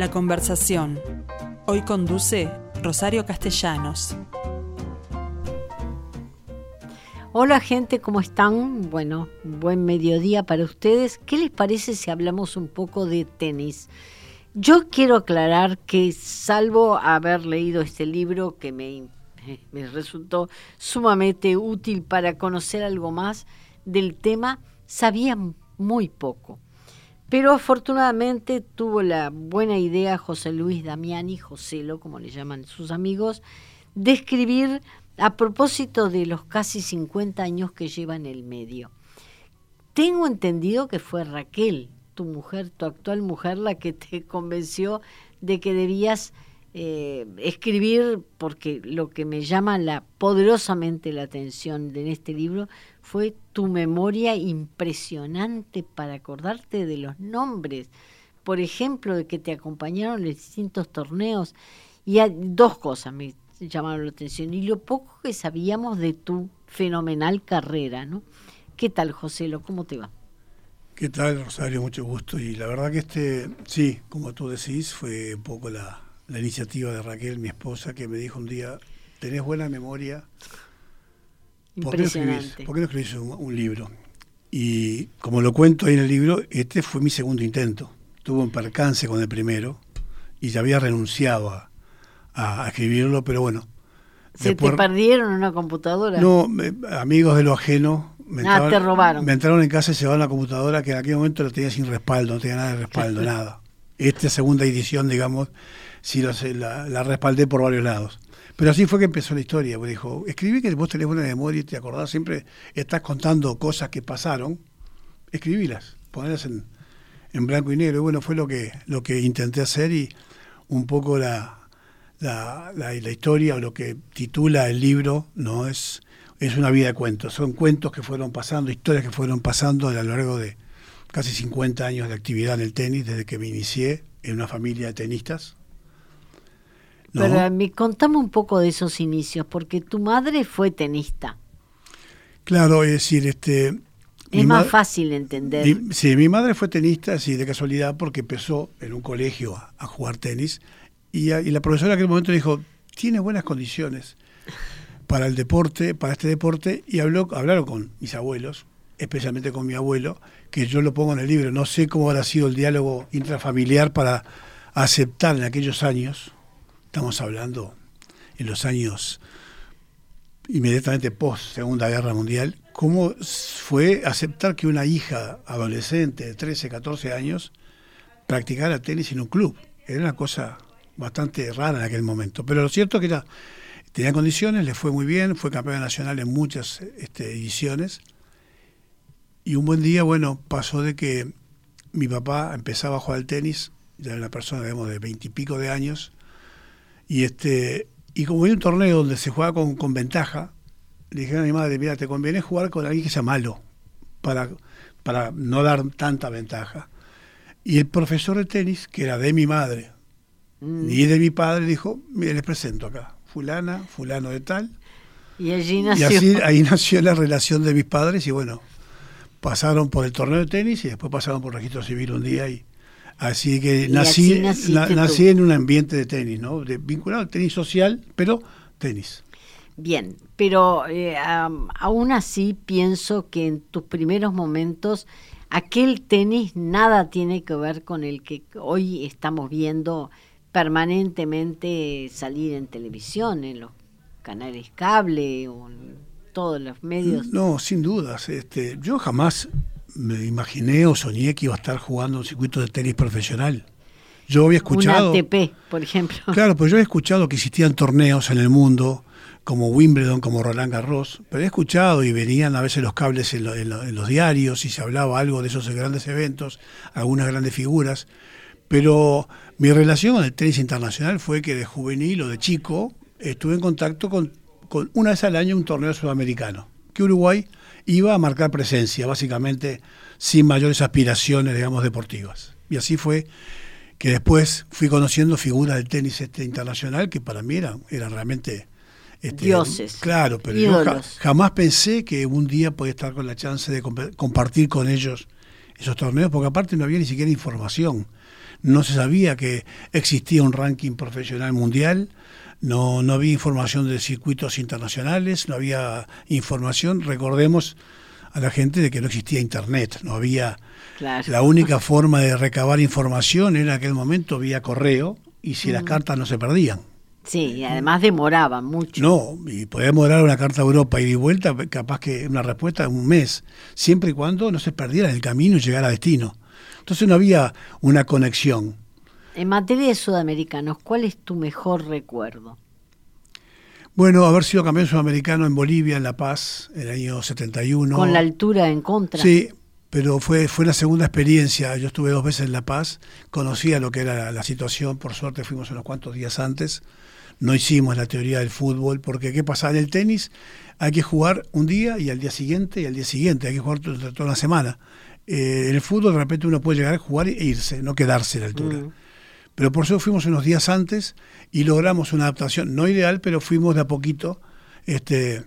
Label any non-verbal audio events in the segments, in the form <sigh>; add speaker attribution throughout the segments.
Speaker 1: La conversación. Hoy conduce Rosario Castellanos.
Speaker 2: Hola gente, ¿cómo están? Bueno, buen mediodía para ustedes. ¿Qué les parece si hablamos un poco de tenis? Yo quiero aclarar que salvo haber leído este libro que me, me resultó sumamente útil para conocer algo más del tema, sabía muy poco. Pero afortunadamente tuvo la buena idea José Luis Damiani, Joselo, como le llaman sus amigos, de escribir a propósito de los casi 50 años que lleva en el medio. Tengo entendido que fue Raquel, tu mujer, tu actual mujer, la que te <laughs> convenció de que debías eh, escribir, porque lo que me llama la, poderosamente la atención en este libro fue tu memoria impresionante para acordarte de los nombres, por ejemplo, de que te acompañaron en distintos torneos. Y hay dos cosas me llamaron la atención y lo poco que sabíamos de tu fenomenal carrera, ¿no? ¿Qué tal, José? ¿Cómo te va?
Speaker 3: ¿Qué tal, Rosario? Mucho gusto. Y la verdad que este, sí, como tú decís, fue un poco la, iniciativa de Raquel, mi esposa, que me dijo un día, tenés buena memoria, ¿por qué no escribís, ¿por qué no escribís un, libro? Y como lo cuento ahí en el libro, este fue mi segundo intento. Tuve un percance con el primero y ya había renunciado a, a, escribirlo, pero bueno.
Speaker 2: ¿Se te perdieron una computadora?
Speaker 3: No, amigos de lo ajeno.
Speaker 2: Me, ah, te robaron.
Speaker 3: me entraron en casa y se llevaron la computadora que en aquel momento la tenía sin respaldo, no tenía nada de respaldo, <laughs> nada. Esta segunda edición, digamos, sí la, la, respaldé por varios lados. Pero así fue que empezó la historia. Me dijo, escribí que vos tenés buena memoria y te acordás, siempre estás contando cosas que pasaron, escribílas, ponerlas en, en blanco y negro. Y bueno, fue lo que, lo que intenté hacer y un poco la, la, la, historia o lo que titula el libro no es, es una vida de cuentos. Son cuentos que fueron pasando, historias que fueron pasando a lo largo de casi 50 años de actividad en el tenis, desde que me inicié en una familia de tenistas.
Speaker 2: Pero me contame un poco de esos inicios, porque tu madre fue tenista.
Speaker 3: Claro, es decir, este...
Speaker 2: Es más fácil entender.
Speaker 3: sí, mi madre fue tenista, sí, de casualidad, porque empezó en un colegio a jugar tenis y, la profesora en aquel momento dijo, tiene buenas condiciones para el deporte, para este deporte, y habló, hablaron con mis abuelos, especialmente con mi abuelo, que yo lo pongo en el libro. No sé cómo habrá sido el diálogo intrafamiliar para aceptar en aquellos años, estamos hablando en los años inmediatamente post Segunda Guerra Mundial, cómo fue aceptar que una hija adolescente de 13, 14 años practicara tenis en un club. Era una cosa bastante rara en aquel momento. Pero lo cierto es que ya tenía condiciones, le fue muy bien, fue campeón nacional en muchas este, ediciones. Y un buen día, bueno, pasó de que mi papá empezaba a jugar al tenis, ya era una persona, digamos, de veintipico de años, y este y como hay un torneo donde se juega con, con ventaja, le dije a mi madre, mira, te conviene jugar con alguien que sea malo, para, para no dar tanta ventaja. Y el profesor de tenis, que era de mi madre, Mm. Y de mi padre dijo, mire, les presento acá, fulana, fulano de tal.
Speaker 2: Y allí nació.
Speaker 3: Y así, ahí nació la relación de mis padres y bueno, pasaron por el torneo de tenis y después pasaron por registro civil un día y así que nací, nací en un ambiente de tenis, ¿no? De, vinculado al tenis social, pero tenis.
Speaker 2: Bien, pero eh, aún así pienso que en tus primeros momentos aquel tenis nada tiene que ver con el que hoy estamos viendo permanentemente salir en televisión, en los canales cable o en todos los medios.
Speaker 3: No, sin dudas. Este, yo jamás me imaginé o soñé que iba a estar jugando un circuito de tenis profesional. Yo había escuchado.
Speaker 2: Un ATP, por ejemplo.
Speaker 3: Claro, pues yo he escuchado que existían torneos en el mundo, como Wimbledon, como Roland Garros, pero he escuchado y venían a veces los cables en, en los diarios y se hablaba algo de esos grandes eventos, algunas grandes figuras, pero mi relación con el tenis internacional fue que de juvenil o de chico estuve en contacto con, una vez al año un torneo sudamericano, que Uruguay iba a marcar presencia, básicamente sin mayores aspiraciones, digamos, deportivas. Y así fue que después fui conociendo figuras del tenis este internacional que para mí eran, eran realmente...
Speaker 2: Este, Dioses.
Speaker 3: Claro, pero yo jamás pensé que un día podía estar con la chance de compartir con ellos esos torneos, porque aparte no había ni siquiera información. No se sabía que existía un ranking profesional mundial, no, no había información de circuitos internacionales, no había información, recordemos a la gente de que no existía internet, no había la única forma de recabar información era en aquel momento vía correo y si las cartas no se perdían.
Speaker 2: Sí, y además demoraban mucho.
Speaker 3: No, y podía demorar una carta a Europa y de vuelta, capaz que una respuesta en un mes, siempre y cuando no se perdiera en el camino y llegara a destino. Entonces no había una conexión.
Speaker 2: En materia de sudamericanos, ¿cuál es tu mejor recuerdo?
Speaker 3: Bueno, haber sido campeón sudamericano en Bolivia, en La Paz, en el año 71.
Speaker 2: Con la altura en contra.
Speaker 3: Sí, pero fue, fue una segunda experiencia. Yo estuve dos veces en La Paz, conocía lo que era la, situación, por suerte fuimos unos cuantos días antes. No hicimos la teoría del fútbol, porque ¿qué pasa? En el tenis hay que jugar un día y al día siguiente y al día siguiente, hay que jugar toda la semana. Eh, en el fútbol de repente uno puede llegar a jugar e irse, no quedarse en la altura. Mm. Pero por eso fuimos unos días antes y logramos una adaptación, no ideal, pero fuimos de a poquito este,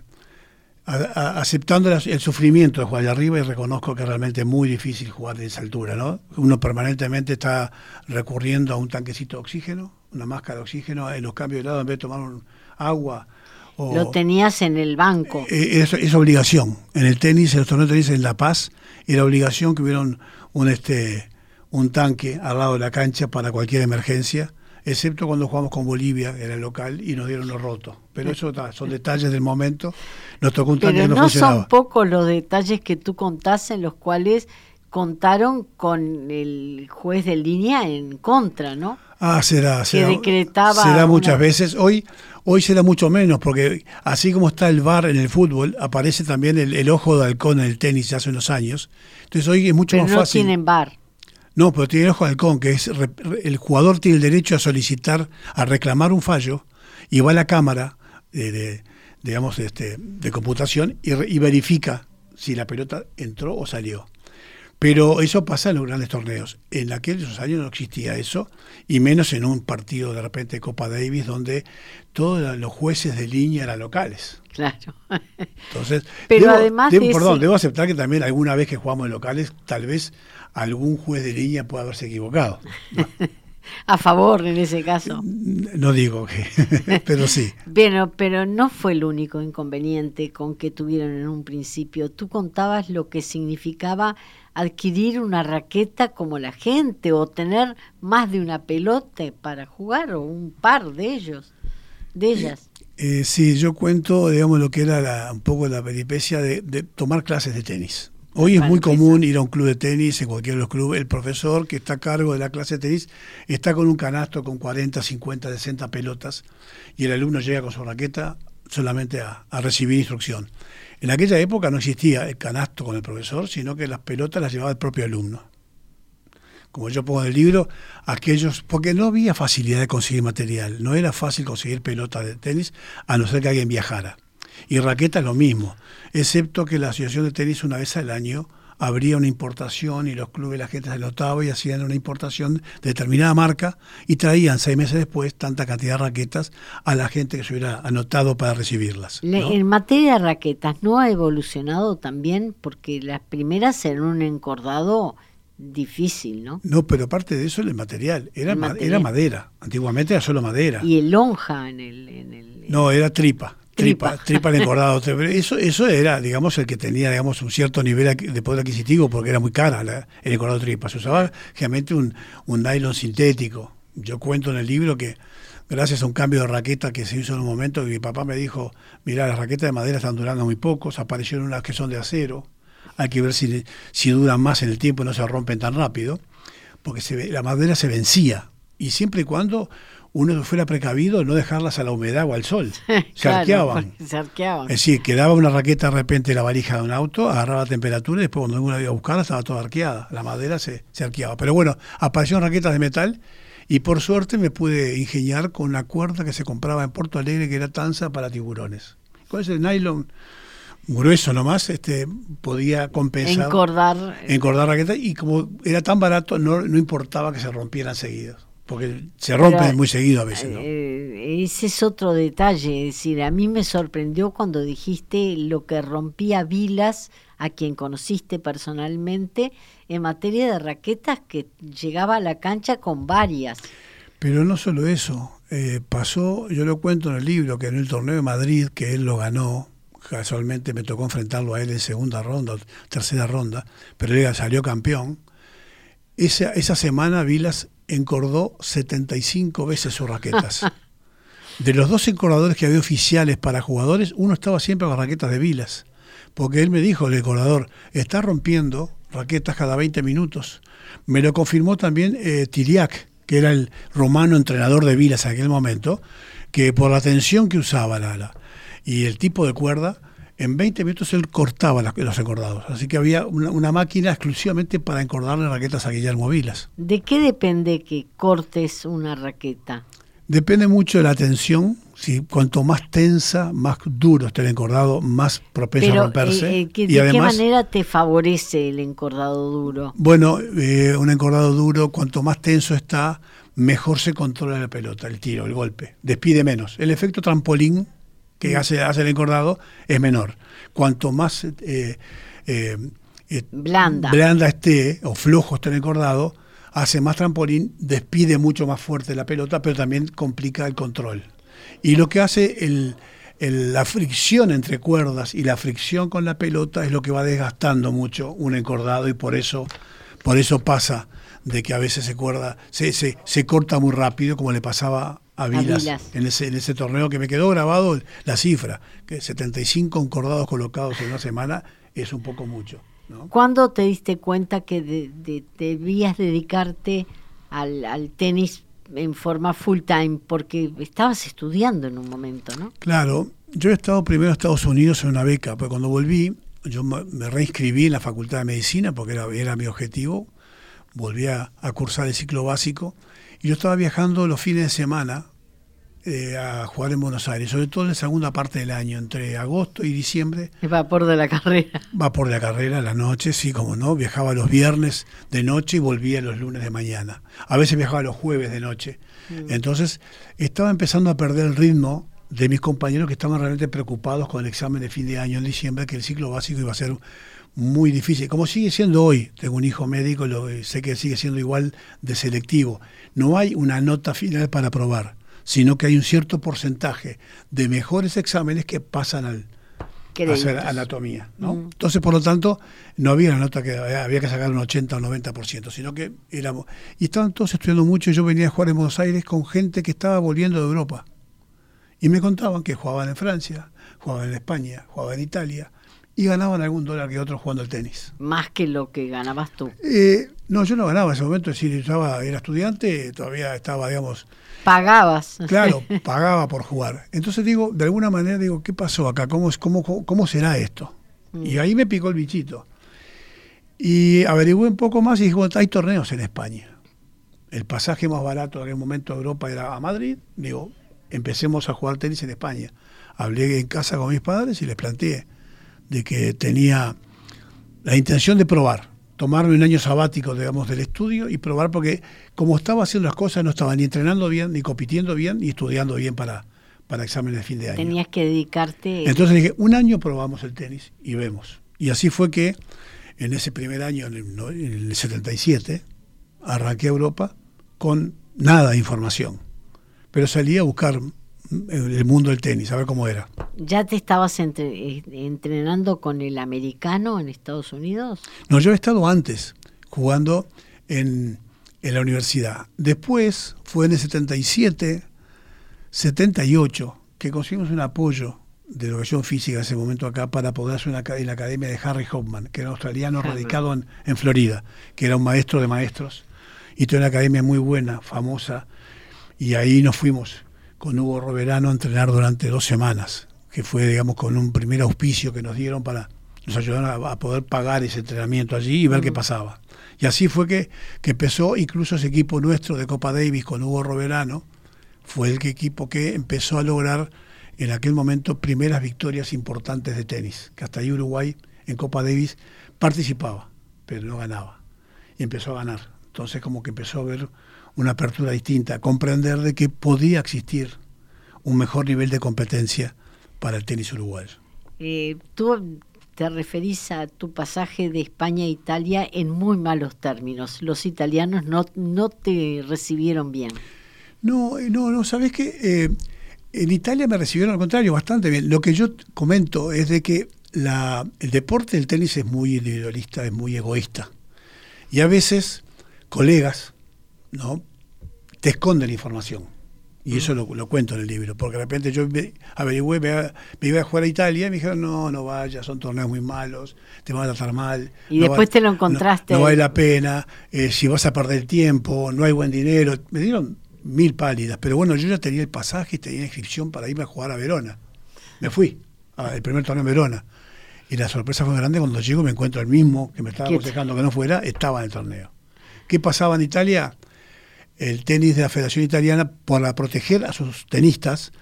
Speaker 3: aceptando el sufrimiento de jugar allá arriba y reconozco que realmente es muy difícil jugar de esa altura. ¿no? Uno permanentemente está recurriendo a un tanquecito de oxígeno, una máscara de oxígeno, en los cambios de lado en vez de tomar agua.
Speaker 2: Lo tenías en el banco.
Speaker 3: Eh, es, es, obligación. En el tenis, en los torneos de tenis en La Paz, era obligación que hubiera un, este, un tanque al lado de la cancha para cualquier emergencia, excepto cuando jugamos con Bolivia, era el local, y nos dieron los rotos. Pero eso son detalles del momento. Nos tocó un tanque
Speaker 2: que
Speaker 3: no,
Speaker 2: no son pocos los detalles que tú contás en los cuales contaron con el juez de línea en contra, ¿no?
Speaker 3: Ah, será, será.
Speaker 2: Que decretaba.
Speaker 3: Será muchas veces. Hoy, hoy será mucho menos, porque así como está el bar en el fútbol, aparece también el, ojo de halcón en el tenis hace unos años. Entonces hoy es mucho
Speaker 2: Pero
Speaker 3: más
Speaker 2: no
Speaker 3: fácil.
Speaker 2: tienen bar.
Speaker 3: No, pero tiene el ojo de halcón, que es el jugador tiene el derecho a solicitar, a reclamar un fallo, y va a la cámara de, digamos, este, de computación y, y verifica si la pelota entró o salió. Pero eso pasa en los grandes torneos. En aquellos años no existía eso, y menos en un partido de repente de Copa Davis donde todos los jueces de línea eran locales.
Speaker 2: Claro. <laughs>
Speaker 3: Entonces,
Speaker 2: pero además
Speaker 3: perdón, debo aceptar que también alguna vez que jugamos en locales, tal vez algún juez de línea pueda haberse equivocado. <laughs>
Speaker 2: a favor en ese caso.
Speaker 3: No digo que, <laughs> pero sí.
Speaker 2: Bueno, pero no fue el único inconveniente con que tuvieron en un principio. Tú contabas lo que significaba adquirir una raqueta como la gente o tener más de una pelota para jugar o un par de ellos, de ellas.
Speaker 3: Eh, sí, yo cuento, digamos, lo que era un poco la peripecia de, tomar clases de tenis. Hoy es muy común ir a un club de tenis, en cualquier de los clubes, el profesor que está a cargo de la clase de tenis está con un canasto con 40, 50, 60 pelotas y el alumno llega con su raqueta solamente a recibir instrucción. En aquella época no existía el canasto con el profesor, sino que las pelotas las llevaba el propio alumno. Como yo pongo en el libro, aquellos, porque no había facilidad de conseguir material, no era fácil conseguir pelotas de tenis a no ser que alguien viajara. Y raquetas lo mismo, excepto que la Asociación de Tenis una vez al año habría una importación y los clubes, la gente se notaba y hacían una importación de determinada marca y traían seis meses después tanta cantidad de raquetas a la gente que se hubiera anotado para recibirlas.
Speaker 2: En materia de raquetas, ¿no ha evolucionado también? Porque las primeras eran un encordado difícil, ¿no?
Speaker 3: No, pero aparte de eso el material, era, era madera, antiguamente era solo madera.
Speaker 2: Y el lonja en el... En el
Speaker 3: no, era tripa tripa, tripa en engordado. <laughs> Eso, eso era, digamos, el que tenía, digamos, un cierto nivel de poder adquisitivo porque era muy cara el engordado tripa. Se usaba generalmente un, un nylon sintético. Yo cuento en el libro que gracias a un cambio de raqueta que se hizo en un momento, mi papá me dijo, mira, las raquetas de madera están durando muy pocos, aparecieron unas que son de acero, hay que ver si, si duran más en el tiempo y no se rompen tan rápido, porque se, la madera se vencía. Y siempre y cuando uno fuera precavido no dejarlas a la humedad o al sol. <laughs> Se arqueaban. <laughs>
Speaker 2: Se arqueaban.
Speaker 3: Es decir, quedaba una raqueta de repente en la valija de un auto, agarraba temperatura y después cuando uno iba a buscarla estaba toda arqueada. La madera se, se arqueaba. Pero bueno, aparecieron raquetas de metal y por suerte me pude ingeniar con una cuerda que se compraba en Porto Alegre que era tanza para tiburones. Con ese nylon grueso nomás, este, podía compensar.
Speaker 2: Encordar.
Speaker 3: Encordar raquetas y como era tan barato no, no importaba que se rompieran seguidos. Porque se rompen muy seguido a veces. ¿no?
Speaker 2: Eh, ese es otro detalle, es decir, a mí me sorprendió cuando dijiste lo que rompía Vilas, a quien conociste personalmente, en materia de raquetas, que llegaba a la cancha con varias.
Speaker 3: Pero no solo eso, eh, pasó, yo lo cuento en el libro, que en el torneo de Madrid, que él lo ganó, casualmente me tocó enfrentarlo a él en segunda ronda, tercera ronda, pero él salió campeón. Esa, esa semana Vilas encordó 75 veces sus raquetas. De los dos encordadores que había oficiales para jugadores, uno estaba siempre con raquetas de Vilas. Porque él me dijo, el encordador, está rompiendo raquetas cada 20 minutos. Me lo confirmó también eh, Tiriac, que era el romano entrenador de Vilas en aquel momento, que por la tensión que usaba la, y el tipo de cuerda, en 20 minutos él cortaba los encordados. Así que había una, máquina exclusivamente para encordarle raquetas a Guillermo Vilas.
Speaker 2: ¿De qué depende que cortes una raqueta?
Speaker 3: Depende mucho de la tensión. Si cuanto más tensa, más duro esté el encordado, más propenso a romperse.
Speaker 2: Eh, eh, ¿De qué manera te favorece el encordado duro?
Speaker 3: Bueno, eh, un encordado duro, cuanto más tenso está, mejor se controla la pelota, el tiro, el golpe. Despide menos. El efecto trampolín que hace, hace el encordado es menor. Cuanto más eh, eh,
Speaker 2: eh, blanda.
Speaker 3: blanda esté o flojo esté el encordado, hace más trampolín, despide mucho más fuerte la pelota, pero también complica el control. Y lo que hace el, la fricción entre cuerdas y la fricción con la pelota es lo que va desgastando mucho un encordado y por eso, por eso pasa de que a veces se, cuerda, se, se, se corta muy rápido, como le pasaba a Vilas, En, ese, en ese torneo que me quedó grabado la cifra, que 75 encordados colocados en una semana es un poco mucho. ¿no?
Speaker 2: ¿Cuándo te diste cuenta que debías dedicarte al, al, tenis en forma full time? Porque estabas estudiando en un momento, ¿no?
Speaker 3: Claro, yo he estado primero en Estados Unidos en una beca, pero cuando volví, yo me reinscribí en la Facultad de Medicina porque era, era mi objetivo, volví a cursar el ciclo básico yo estaba viajando los fines de semana eh, a jugar en Buenos Aires, sobre todo en la segunda parte del año, entre agosto y diciembre.
Speaker 2: El vapor de la carrera. <laughs>
Speaker 3: Vapor de la carrera, la noche, sí, como no. Viajaba los viernes de noche y volvía los lunes de mañana. A veces viajaba los jueves de noche. Mm. Entonces, estaba empezando a perder el ritmo de mis compañeros que estaban realmente preocupados con el examen de fin de año en diciembre, que el ciclo básico iba a ser muy difícil, como sigue siendo hoy. Tengo un hijo médico, lo, sé que sigue siendo igual de selectivo. No hay una nota final para aprobar, sino que hay un cierto porcentaje de mejores exámenes que pasan al a hacer anatomía. ¿no? Mm. Entonces, por lo tanto, no había una nota que había que sacar un 80 o 90%, sino que éramos... Y estaban todos estudiando mucho, yo venía a jugar en Buenos Aires con gente que estaba volviendo de Europa. Y me contaban que jugaban en Francia, jugaban en España, jugaban en Italia, y ganaban algún dólar que otros jugando al tenis.
Speaker 2: Más que lo que ganabas tú.
Speaker 3: Eh, no, yo no ganaba en ese momento, es decir, estaba, era estudiante, todavía estaba, digamos...
Speaker 2: Pagabas.
Speaker 3: Claro, <laughs> pagaba por jugar. Entonces digo, de alguna manera digo, ¿qué pasó acá? ¿Cómo, cómo, cómo será esto? Mm. Y ahí me picó el bichito. Y averigué un poco más y dije, bueno, hay torneos en España. El pasaje más barato en aquel momento de Europa era a Madrid. Digo, empecemos a jugar tenis en España. Hablé en casa con mis padres y les planteé de que tenía la intención de probar, tomarme un año sabático, digamos, del estudio y probar porque como estaba haciendo las cosas no estaba ni entrenando bien, ni compitiendo bien, ni estudiando bien para, para exámenes de fin de año.
Speaker 2: Tenías que dedicarte.
Speaker 3: Entonces dije, un año probamos el tenis y vemos. Y así fue que en ese primer año, en el, en el 77, arranqué a Europa con nada de información. Pero salí a buscar el mundo del tenis, a ver cómo era.
Speaker 2: ¿Ya te estabas eh, entrenando con el americano en Estados Unidos?
Speaker 3: No, yo he estado antes jugando en, en la universidad. Después fue en el 77, 78, que conseguimos un apoyo de educación física en ese momento acá para poder hacer una, en la academia de Harry Hoffman, que era un australiano radicado en, en, Florida, que era un maestro de maestros, y tuvo una academia muy buena, famosa, y ahí nos fuimos con Hugo Roberano a entrenar durante dos semanas, que fue, digamos, con un primer auspicio que nos dieron para, nos ayudaron a, poder pagar ese entrenamiento allí y ver qué pasaba. Y así fue que, que empezó incluso ese equipo nuestro de Copa Davis con Hugo Roberano, fue el equipo que empezó a lograr en aquel momento primeras victorias importantes de tenis, que hasta ahí Uruguay en Copa Davis participaba, pero no ganaba. Y empezó a ganar Entonces como que empezó a ver una apertura distinta, comprender de que podía existir un mejor nivel de competencia para el tenis uruguayo.
Speaker 2: Eh, tú te referís a tu pasaje de España a Italia en muy malos términos. Los italianos no, no te recibieron bien.
Speaker 3: No, eh, no, no, sabes que eh, en Italia me recibieron al contrario bastante bien. Lo que yo comento es de que la, el deporte del tenis es muy individualista, es muy egoísta. Y a veces colegas, ¿no? Te esconden información. Y eso lo, cuento en el libro, porque de repente yo averigüé, me, iba a jugar a Italia y me dijeron, no, no vayas, son torneos muy malos, te van a tratar mal.
Speaker 2: Y después te lo encontraste.
Speaker 3: No, vale la pena, eh, si vas a perder tiempo, no hay buen dinero. Me dieron mil pálidas, pero bueno, yo ya tenía el pasaje y tenía inscripción para irme a jugar a Verona. Me fui, al primer torneo en Verona. Y la sorpresa fue grande cuando llego me encuentro el mismo que me estaba aconsejando que no fuera, estaba en el torneo. ¿Qué pasaba en Italia? El tenis de la Federación Italiana, para proteger a sus tenistas,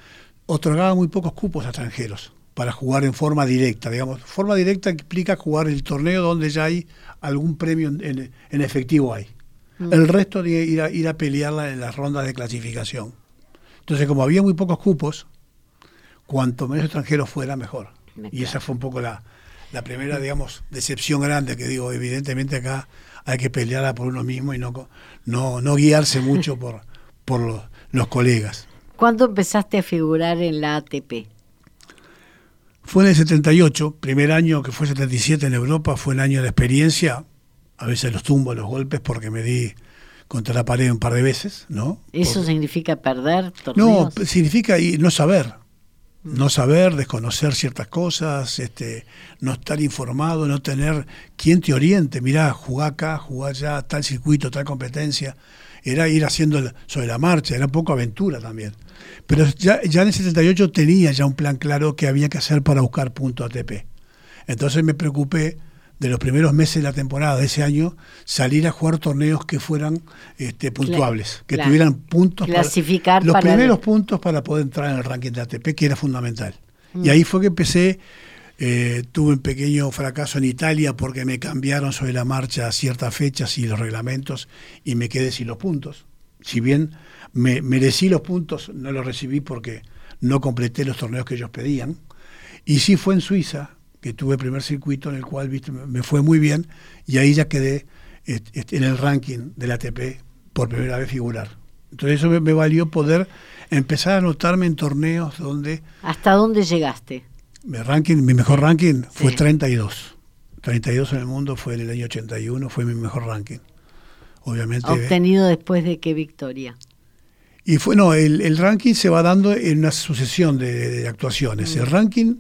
Speaker 3: otorgaba muy pocos cupos a extranjeros para jugar en forma directa. Digamos, forma directa implica jugar el torneo donde ya hay algún premio en, efectivo hay. Mm. El resto de ir a, ir a pelearla en las rondas de clasificación. Entonces, como había muy pocos cupos, cuanto menos extranjeros fuera, mejor. Y esa fue un poco la, la primera, digamos, decepción grande que digo, evidentemente acá hay que pelearla por uno mismo y no, no, no guiarse <laughs> mucho por, por los, los colegas.
Speaker 2: ¿Cuándo empezaste a figurar en la ATP?
Speaker 3: Fue en el 78, primer año que fue 77 en Europa, fue el año de experiencia. A veces los tumbo, los golpes, porque me di contra la pared un par de veces, ¿no?
Speaker 2: ¿Eso significa perder torneos?
Speaker 3: No, significa no saber no saber, desconocer ciertas cosas, este, no estar informado, no tener quien te oriente, mirá, jugá acá, jugá allá, tal circuito, tal competencia, era ir haciendo sobre la marcha, era un poco aventura también. Pero ya, ya en el 78 tenía ya un plan claro que había que hacer para buscar punto ATP. Entonces me preocupé de los primeros meses de la temporada de ese año salir a jugar torneos que fueran este, puntuables, que tuvieran puntos
Speaker 2: Clasificar
Speaker 3: para, los primeros puntos para poder entrar en el ranking de ATP, que era fundamental. Y ahí fue que empecé, eh, tuve un pequeño fracaso en Italia porque me cambiaron sobre la marcha ciertas fechas y los reglamentos y me quedé sin los puntos. Si bien me merecí los puntos, no los recibí porque no completé los torneos que ellos pedían. Y sí fue en Suiza, que tuve el primer circuito en el cual me fue muy bien y ahí ya quedé en el ranking del ATP por primera vez figurar. Entonces eso me, valió poder empezar a anotarme en torneos donde...
Speaker 2: ¿Hasta dónde llegaste?
Speaker 3: Mi, ranking, mi mejor ranking fue 32. 32 en el mundo fue en el año 81, fue mi mejor ranking. Obviamente.
Speaker 2: ¿Obtenido después de qué victoria?
Speaker 3: Y fue, no, el, ranking se va dando en una sucesión de, actuaciones. El ranking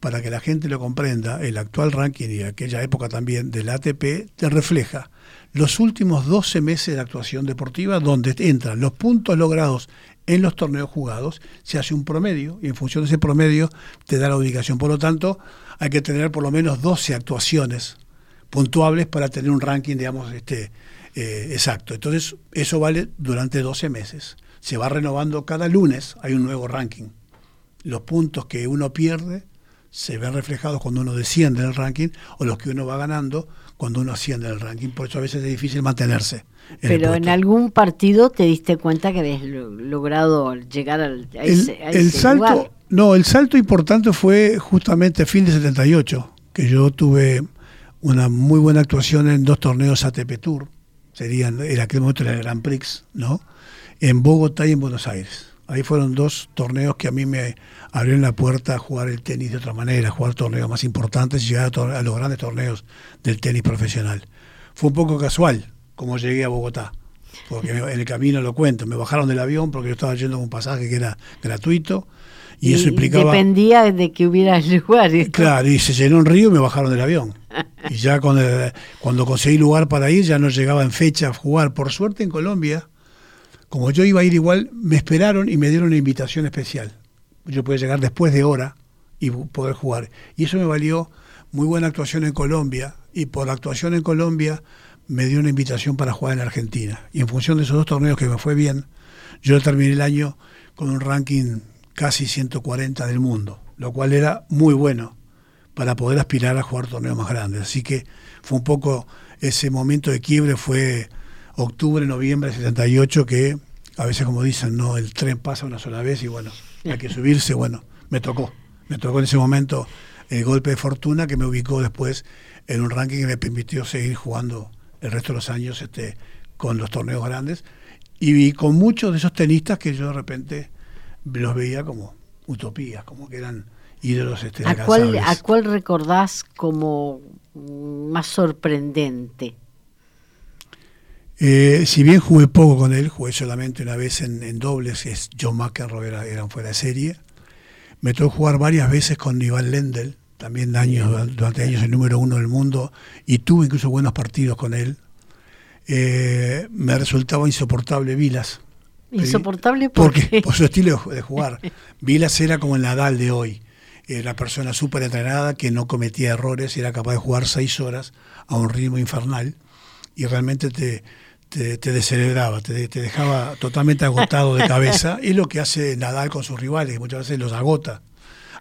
Speaker 3: para que la gente lo comprenda, el actual ranking y aquella época también del ATP te refleja los últimos 12 meses de actuación deportiva donde entran los puntos logrados en los torneos jugados, se hace un promedio y en función de ese promedio te da la ubicación. Por lo tanto, hay que tener por lo menos 12 actuaciones puntuables para tener un ranking, digamos, este, eh, exacto. Entonces, eso vale durante 12 meses. Se va renovando cada lunes, hay un nuevo ranking. Los puntos que uno pierde se ven reflejados cuando uno desciende en el ranking o los que uno va ganando cuando uno asciende en el ranking. Por eso a veces es difícil mantenerse.
Speaker 2: Pero en algún partido te diste cuenta que habías logrado llegar al, a ese,
Speaker 3: el salto, No, el salto importante fue justamente fin de 78, que yo tuve una muy buena actuación en dos torneos ATP Tour, serían en aquel momento el Grand Prix, ¿no? En Bogotá y en Buenos Aires. Ahí fueron dos torneos que a mí me abrieron la puerta a jugar el tenis de otra manera, a jugar torneos más importantes y llegar a, los grandes torneos del tenis profesional. Fue un poco casual como llegué a Bogotá, porque en el camino lo cuento, me bajaron del avión porque yo estaba yendo un pasaje que era gratuito y, eso implicaba...
Speaker 2: Dependía de que hubiera <laughs> lugar.
Speaker 3: Claro, y se llenó un río y me bajaron del avión. <laughs> Y ya cuando, cuando conseguí lugar para ir ya no llegaba en fecha a jugar. Por suerte en Colombia como yo iba a ir igual, me esperaron y me dieron una invitación especial. Yo pude llegar después de hora y poder jugar. Y eso me valió muy buena actuación en Colombia. Y por actuación en Colombia me dio una invitación para jugar en Argentina. Y en función de esos dos torneos que me fue bien, yo terminé el año con un ranking casi 140 del mundo, lo cual era muy bueno para poder aspirar a jugar torneos más grandes. Así que fue un poco ese momento de quiebre fue octubre, noviembre de 78, que a veces como dicen, no, el tren pasa una sola vez y bueno, hay que subirse, bueno, me tocó, me tocó en ese momento el golpe de fortuna que me ubicó después en un ranking que me permitió seguir jugando el resto de los años este, con los torneos grandes. Y, con muchos de esos tenistas que yo de repente los veía como utopías, como que eran ídolos este,
Speaker 2: ¿A cuál, ¿A cuál recordás como más sorprendente?
Speaker 3: Eh, si bien jugué poco con él, jugué solamente una vez en, dobles, es John McEnroe, era, eran fuera de serie. Me tocó jugar varias veces con Iván Lendl, también años, durante años el número uno del mundo, y tuve incluso buenos partidos con él. Eh, me resultaba insoportable Vilas.
Speaker 2: ¿Insoportable
Speaker 3: por porque por su estilo de jugar. <laughs> Vilas era como el Nadal de hoy. Era una persona súper entrenada que no cometía errores y era capaz de jugar seis horas a un ritmo infernal y realmente te, te, te descerebraba, te, te, dejaba totalmente agotado de cabeza. y lo que hace Nadal con sus rivales, que muchas veces los agota.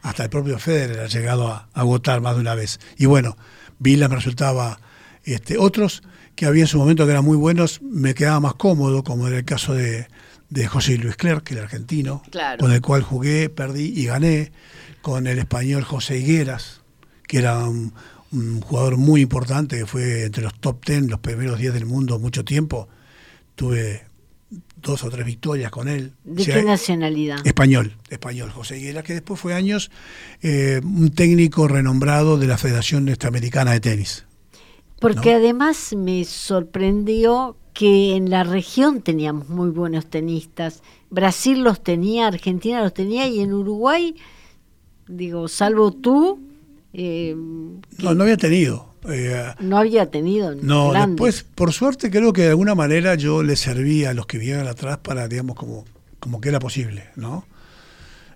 Speaker 3: Hasta el propio Federer ha llegado a agotar más de una vez. Y bueno, Vilas me resultaba. Este, otros que había en su momento que eran muy buenos, me quedaba más cómodo, como era el caso de, de José Luis Clerc, el argentino, con el cual jugué, perdí y gané, con el español José Higueras, que era un, jugador muy importante, que fue entre los top ten, los primeros 10 del mundo mucho tiempo. Tuve dos o tres victorias con él.
Speaker 2: ¿De qué nacionalidad?
Speaker 3: Español, español. José Higueras, que después fue años eh, un técnico renombrado de la Federación Norteamericana de Tenis.
Speaker 2: Porque además me sorprendió que en la región teníamos muy buenos tenistas. Brasil los tenía, Argentina los tenía y en Uruguay, digo, salvo tú.
Speaker 3: Eh, no, no había tenido.
Speaker 2: Eh, no había tenido.
Speaker 3: No, después, por suerte, creo que de alguna manera yo le servía a los que vivían atrás para, digamos, como, como que era posible, ¿no?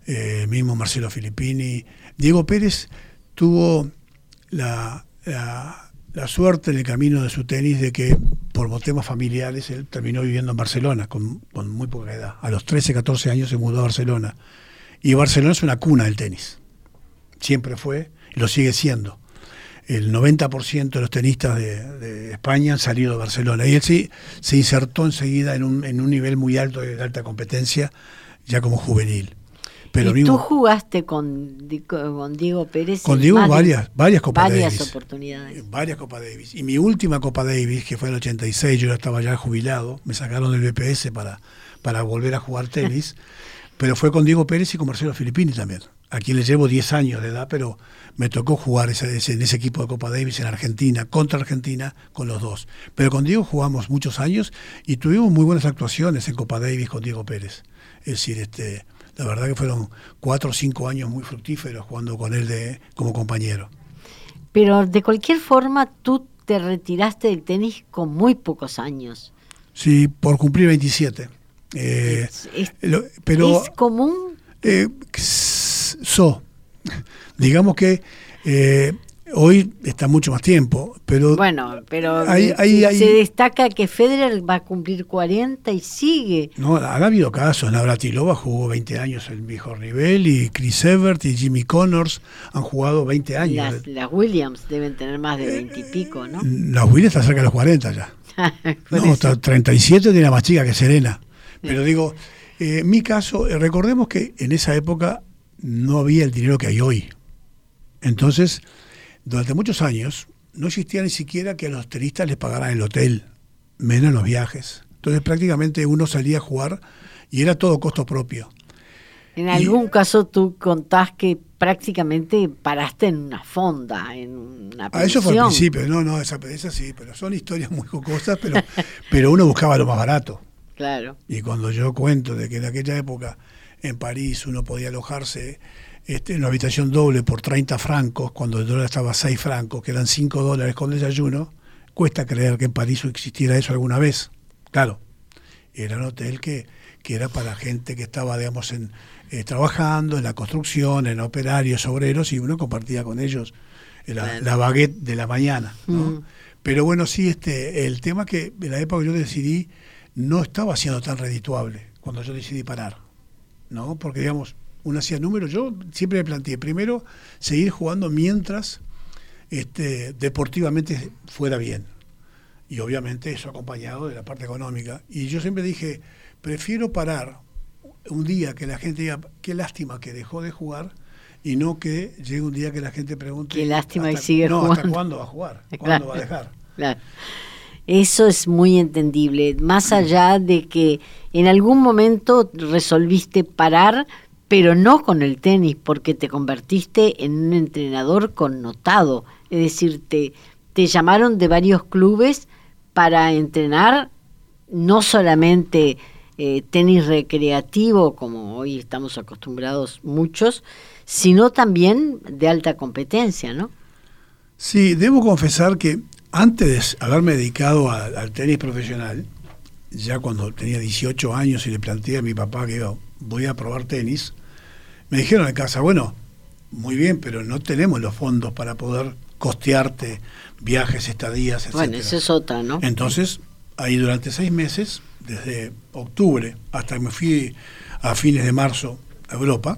Speaker 3: Eh, mismo Marcelo Filippini. Diego Pérez tuvo la la suerte en el camino de su tenis de que por temas familiares él terminó viviendo en Barcelona con, muy poca edad. A los 13, 14 años se mudó a Barcelona. Y Barcelona es una cuna del tenis. Siempre fue lo sigue siendo. El 90% de los tenistas de, España han salido de Barcelona. Y él sí se insertó enseguida en un, en un nivel muy alto de alta competencia, ya como juvenil.
Speaker 2: ¿Y tú jugaste con, con Diego Pérez?
Speaker 3: Con Diego varias, varias Copas
Speaker 2: varias oportunidades.
Speaker 3: Varias Copas Davis. Y mi última Copa Davis, que fue en el 86, yo ya estaba ya jubilado, me sacaron del BPS para, para volver a jugar tenis, <laughs> pero fue con Diego Pérez y con Marcelo Filippini también, a quien le llevo 10 años de edad, pero me tocó jugar ese, en ese equipo de Copa Davis en Argentina, contra Argentina, con los dos. Pero con Diego jugamos muchos años y tuvimos muy buenas actuaciones en Copa Davis con Diego Pérez. Es decir, este la verdad que fueron cuatro o cinco años muy fructíferos jugando con él de, como compañero.
Speaker 2: Pero de cualquier forma, tú te retiraste del tenis con muy pocos años.
Speaker 3: Sí, por cumplir 27.
Speaker 2: Eh, es, pero, ¿Es común?
Speaker 3: Eh, so. Digamos que eh, Hoy está mucho más tiempo, pero...
Speaker 2: Bueno, pero se destaca que Federer va a cumplir 40 y sigue.
Speaker 3: No, ha habido casos. Navratilova jugó 20 años el mejor nivel y Chris Evert y Jimmy Connors han jugado 20 años.
Speaker 2: Las, Williams deben tener más de 20 y pico, ¿no?
Speaker 3: Las Williams están cerca de los 40 ya. <laughs> no, 37 tiene más chica que Serena. Pero digo, eh, mi caso, eh, recordemos que en esa época no había el dinero que hay hoy. Entonces durante muchos años no existía ni siquiera que a los tenistas les pagaran el hotel, menos los viajes. Entonces prácticamente uno salía a jugar y era todo costo propio.
Speaker 2: En algún caso tú contás que prácticamente paraste en una fonda, en una
Speaker 3: A ah, eso fue al principio, no, no, esa, esa sí, pero son historias muy jocosas, pero, <laughs> pero uno buscaba lo más barato.
Speaker 2: Claro.
Speaker 3: Y cuando yo cuento de que en aquella época en París uno podía alojarse este, en una habitación doble por 30 francos, cuando el dólar estaba a 6 francos, que eran 5 dólares con desayuno, cuesta creer que en París existiera eso alguna vez. Claro, era un hotel que, que era para gente que estaba, digamos, en, eh, trabajando en la construcción, en operarios, obreros, y uno compartía con ellos la, baguette de la mañana. ¿no? Pero bueno, sí, este, el tema que en la época que yo decidí no estaba siendo tan redituable cuando yo decidí parar, ¿no? Porque, digamos, uno hacía números. Yo siempre me planteé, primero, seguir jugando mientras este, deportivamente fuera bien. y obviamente eso acompañado de la parte económica. Y yo siempre dije, prefiero parar un día que la gente diga, qué lástima que dejó de jugar, y no que llegue un día que la gente pregunte,
Speaker 2: qué lástima y sigue
Speaker 3: no,
Speaker 2: jugando.
Speaker 3: ¿hasta cuándo va a jugar? <laughs> ¿Cuándo va a dejar?
Speaker 2: Claro. Eso es muy entendible, más allá de que en algún momento resolviste parar, pero no con el tenis, porque te convertiste en un entrenador connotado. Es decir, te, llamaron de varios clubes para entrenar no solamente eh, tenis recreativo, como hoy estamos acostumbrados muchos, sino también de alta competencia, ¿no?
Speaker 3: Sí, debo confesar que antes de haberme dedicado al tenis profesional, ya cuando tenía 18 años y le planteé a mi papá que iba, voy a probar tenis, me dijeron en casa, bueno, muy bien, pero no tenemos los fondos para poder costearte viajes, estadías, etc.
Speaker 2: Bueno, eso es otra, ¿no?
Speaker 3: Entonces, ahí durante seis meses, desde octubre hasta que me fui a fines de marzo a Europa,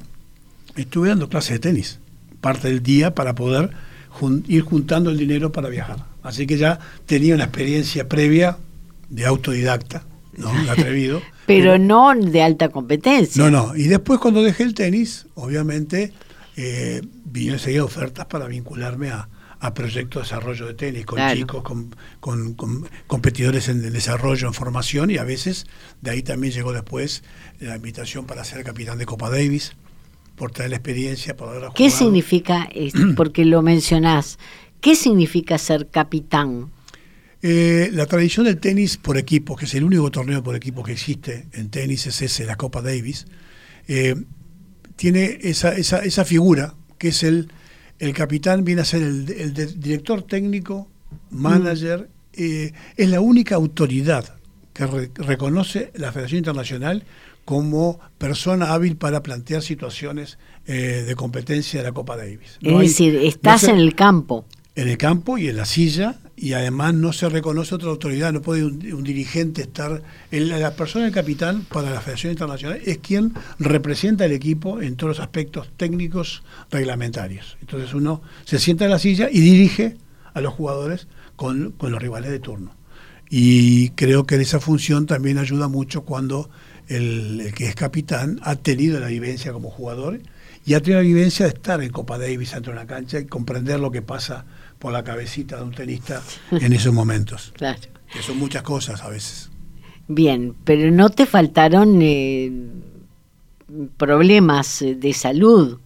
Speaker 3: estuve dando clases de tenis, parte del día para poder ir juntando el dinero para viajar. Así que ya tenía una experiencia previa de autodidacta, ¿no? <laughs> atrevido.
Speaker 2: pero, no de alta competencia.
Speaker 3: No, no. Y después cuando dejé el tenis, obviamente, eh, vino enseguida ofertas para vincularme a, a proyectos de desarrollo de tenis, con chicos, con, con, competidores en desarrollo, en formación, y a veces de ahí también llegó después la invitación para ser capitán de Copa Davis, por traer la experiencia, poder
Speaker 2: ¿Qué significa, porque lo mencionás, qué significa ser capitán?
Speaker 3: Eh, la tradición del tenis por equipo, que es el único torneo por equipo que existe en tenis, es ese, la Copa Davis, eh, tiene esa, esa, esa figura que es el el capitán viene a ser el, director técnico, manager, eh, es la única autoridad que reconoce la Federación Internacional como persona hábil para plantear situaciones eh, de competencia de la Copa Davis.
Speaker 2: es decir, estás en el campo.
Speaker 3: En el campo y en la silla y además no se reconoce otra autoridad, no puede un, dirigente estar, la persona del capitán para la Federación Internacional es quien representa el equipo en todos los aspectos técnicos reglamentarios. Entonces uno se sienta en la silla y dirige a los jugadores con, los rivales de turno. Y creo que esa función también ayuda mucho cuando el, el, que es capitán ha tenido la vivencia como jugador y ha tenido la vivencia de estar en Copa Davis ante una cancha y comprender lo que pasa por la cabecita de un tenista en esos momentos. <laughs>
Speaker 2: Claro.
Speaker 3: Que son muchas cosas a veces.
Speaker 2: Bien, pero no te faltaron eh, problemas de salud.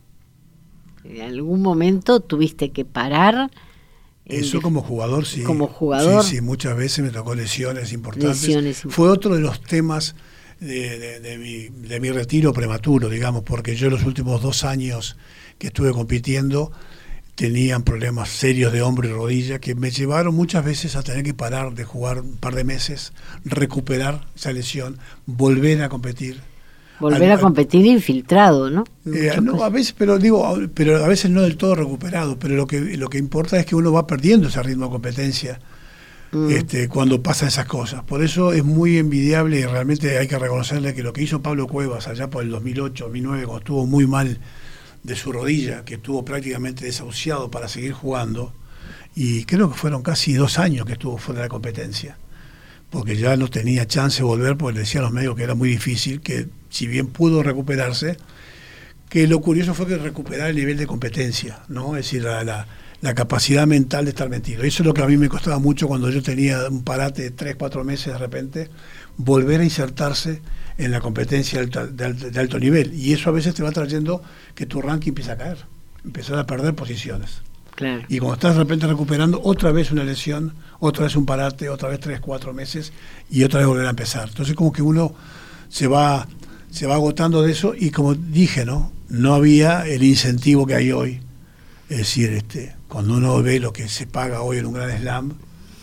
Speaker 2: En algún momento tuviste que parar.
Speaker 3: Eso como jugador, sí.
Speaker 2: Como jugador.
Speaker 3: Sí, sí, muchas veces me tocó lesiones importantes. Fue otro de los temas de, de, mi, de mi retiro prematuro, digamos, porque yo los últimos dos años que estuve compitiendo tenían problemas serios de hombro y rodilla que me llevaron muchas veces a tener que parar de jugar un par de meses, recuperar esa lesión, volver a competir.
Speaker 2: Volver a competir infiltrado, ¿no?
Speaker 3: Eh, no, a veces, pero digo, pero a veces no del todo recuperado, pero lo que lo que importa es que uno va perdiendo ese ritmo de competencia mm. este, cuando pasan esas cosas. Por eso es muy envidiable y realmente hay que reconocerle que lo que hizo Pablo Cuevas allá por el 2008, 2009, cuando estuvo muy mal de su rodilla, que estuvo prácticamente desahuciado para seguir jugando, y creo que fueron casi dos años que estuvo fuera de la competencia, porque ya no tenía chance de volver, porque le decía a los médicos que era muy difícil, que si bien pudo recuperarse, que lo curioso fue que recuperar el nivel de competencia, ¿no? Es decir, la, la capacidad mental de estar metido. Eso es lo que a mí me costaba mucho cuando yo tenía un parate de tres, cuatro meses de repente, volver a insertarse en la competencia de alto, nivel. Y eso a veces te va trayendo que tu ranking empieza a caer, empezar a perder posiciones. Y cuando estás de repente recuperando otra vez una lesión, otra vez un parate, otra vez tres, cuatro meses y otra vez volver a empezar. Entonces como que uno se va, se va agotando de eso y como dije, ¿no? No había el incentivo que hay hoy. Es decir, este, cuando uno ve lo que se paga hoy en un gran slam,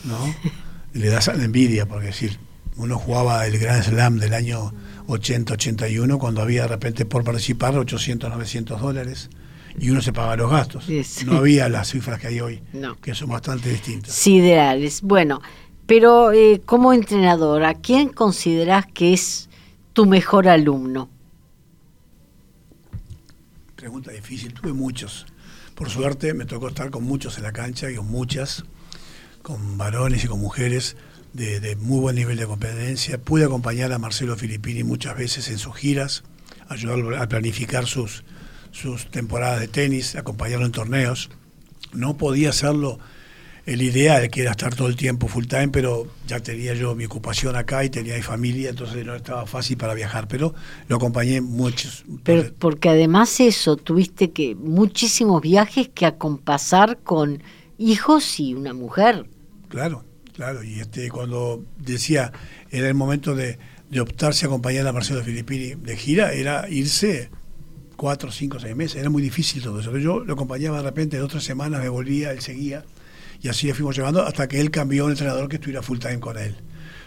Speaker 3: ¿no? <laughs> Le das la envidia, porque decir, uno jugaba el Grand Slam del año 80-81 cuando había de repente por participar 800, 900 dólares y uno se pagaba los gastos. No había las cifras que hay hoy, que son bastante distintas.
Speaker 2: Siderales. Bueno, pero eh, como entrenador, ¿a quién consideras que es tu mejor alumno?
Speaker 3: Pregunta difícil. Tuve muchos. Por suerte me tocó estar con muchos en la cancha y con muchas, con varones y con mujeres de, muy buen nivel de competencia. Pude acompañar a Marcelo Filippini muchas veces en sus giras, ayudarlo a planificar sus, sus temporadas de tenis, acompañarlo en torneos. No podía hacerlo el ideal, que era estar todo el tiempo full time, pero ya tenía yo mi ocupación acá y tenía mi familia, entonces no estaba fácil para viajar, pero lo acompañé muchos.
Speaker 2: Pero porque además eso, tuviste que muchísimos viajes que acompasar con hijos y una mujer.
Speaker 3: Claro, claro, y este cuando decía, era el momento de, de optarse a acompañar a Marcelo Filippini de gira, era irse cuatro, cinco, seis meses, era muy difícil todo eso. Yo lo acompañaba de repente, de otras semanas me volvía, él seguía y así le fuimos llevando hasta que él cambió un entrenador que estuviera full time con él.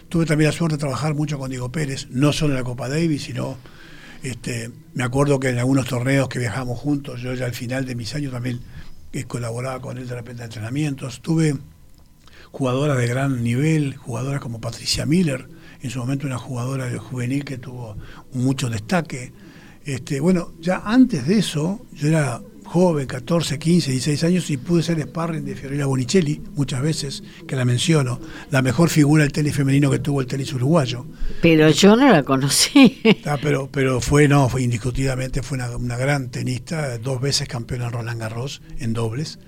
Speaker 3: Tuve también la suerte de trabajar mucho con Diego Pérez, no solo en la Copa Davis, sino este, me acuerdo que en algunos torneos que viajamos juntos, yo ya al final de mis años también eh, colaboraba con él de repente en entrenamientos. Tuve jugadoras de gran nivel, jugadoras como Patricia Miller, en su momento una jugadora de juvenil que tuvo mucho destaque. Este, bueno, ya antes de eso, yo era joven, 14, 15, 16 años, y pude ser sparring de Fiorella Bonicelli, muchas veces, que la menciono, la mejor figura del tenis femenino que tuvo el tenis uruguayo.
Speaker 2: Pero yo no la conocí.
Speaker 3: Ah, pero, pero fue, no, fue indiscutidamente, fue una, gran tenista, dos veces campeona en Roland Garros en dobles,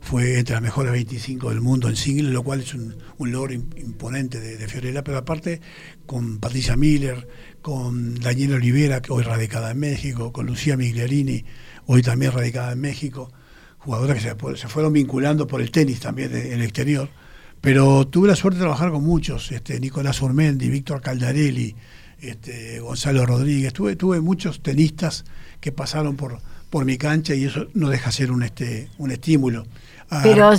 Speaker 3: fue entre las mejores 25 del mundo en single, lo cual es un, logro imponente de, de, Fiorella, pero aparte con Patricia Miller, con Daniela Olivera, que hoy radicada en México, con Lucía Miglierini, hoy también radicada en México, jugadoras que se, fueron vinculando por el tenis también en el exterior. Pero tuve la suerte de trabajar con muchos, este, Nicolás Urmendi, Víctor Caldarelli, este, Gonzalo Rodríguez. Tuve, tuve muchos tenistas que pasaron por, por mi cancha y eso no deja ser un, este, un estímulo.
Speaker 2: Ah, Pero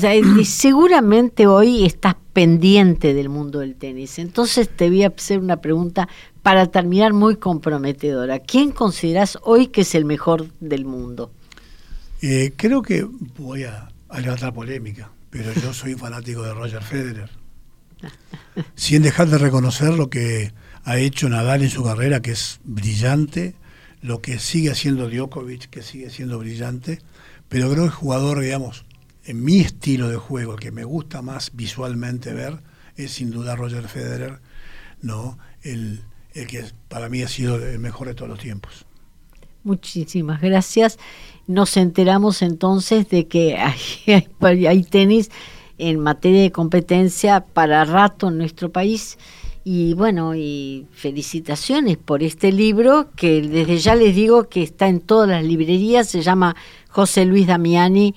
Speaker 2: seguramente hoy estás pendiente del mundo del tenis. Entonces te voy a hacer una pregunta para terminar muy comprometedora. ¿Quién consideras hoy que es el mejor del mundo?
Speaker 3: Eh, creo que voy a, levantar polémica, pero yo soy un fanático de Roger Federer. <laughs> Sin dejar de reconocer lo que ha hecho Nadal en su carrera, que es brillante, lo que sigue haciendo Djokovic, que sigue siendo brillante, pero creo que el jugador, digamos, en mi estilo de juego, el que me gusta más visualmente ver, es sin duda Roger Federer, ¿no? El, que para mí ha sido el mejor de todos los tiempos.
Speaker 2: Muchísimas gracias. Nos enteramos entonces de que <laughs> hay, hay, tenis en materia de competencia para rato en nuestro país. Y bueno, y felicitaciones por este libro que desde ya les digo que está en todas las librerías, se llama José Luis Damiani,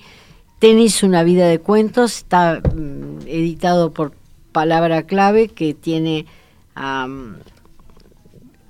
Speaker 2: Tenis, una vida de cuentos, está mm, editado por Palabra Clave, que tiene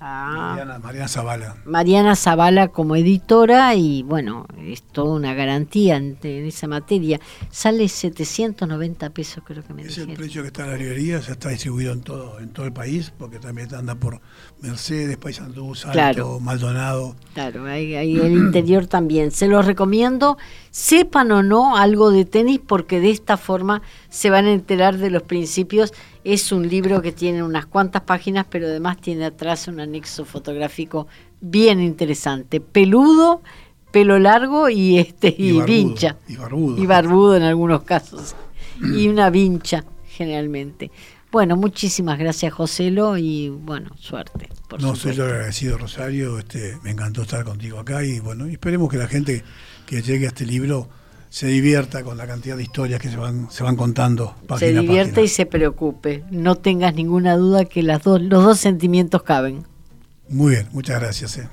Speaker 3: Mariana, Zavala.
Speaker 2: Mariana Zavala como editora y bueno, es toda una garantía en, esa materia. Sale 790 pesos creo que me
Speaker 3: Es el precio que está en la librería, se está distribuido en todo en todo el país, porque también anda por Mercedes, Paysandú, Salto, Maldonado.
Speaker 2: Claro, hay, el <clears throat> interior también. Se los recomiendo, sepan o no algo de tenis, porque de esta forma se van a enterar de los principios es un libro que tiene unas cuantas páginas, pero además tiene atrás un anexo fotográfico bien interesante. Peludo, pelo largo y este y, vincha.
Speaker 3: Y barbudo.
Speaker 2: Y barbudo en algunos casos. y una vincha, generalmente. Bueno, muchísimas gracias, Joselo, y bueno, suerte.
Speaker 3: no, soy yo agradecido, Rosario. Este, me encantó estar contigo acá y bueno, esperemos que la gente que llegue a este libro se divierta con la cantidad de historias que se van, se van contando.
Speaker 2: se divierta y se preocupe. No tengas ninguna duda que las dos, los dos sentimientos caben.
Speaker 3: Muy bien, muchas gracias. Eh.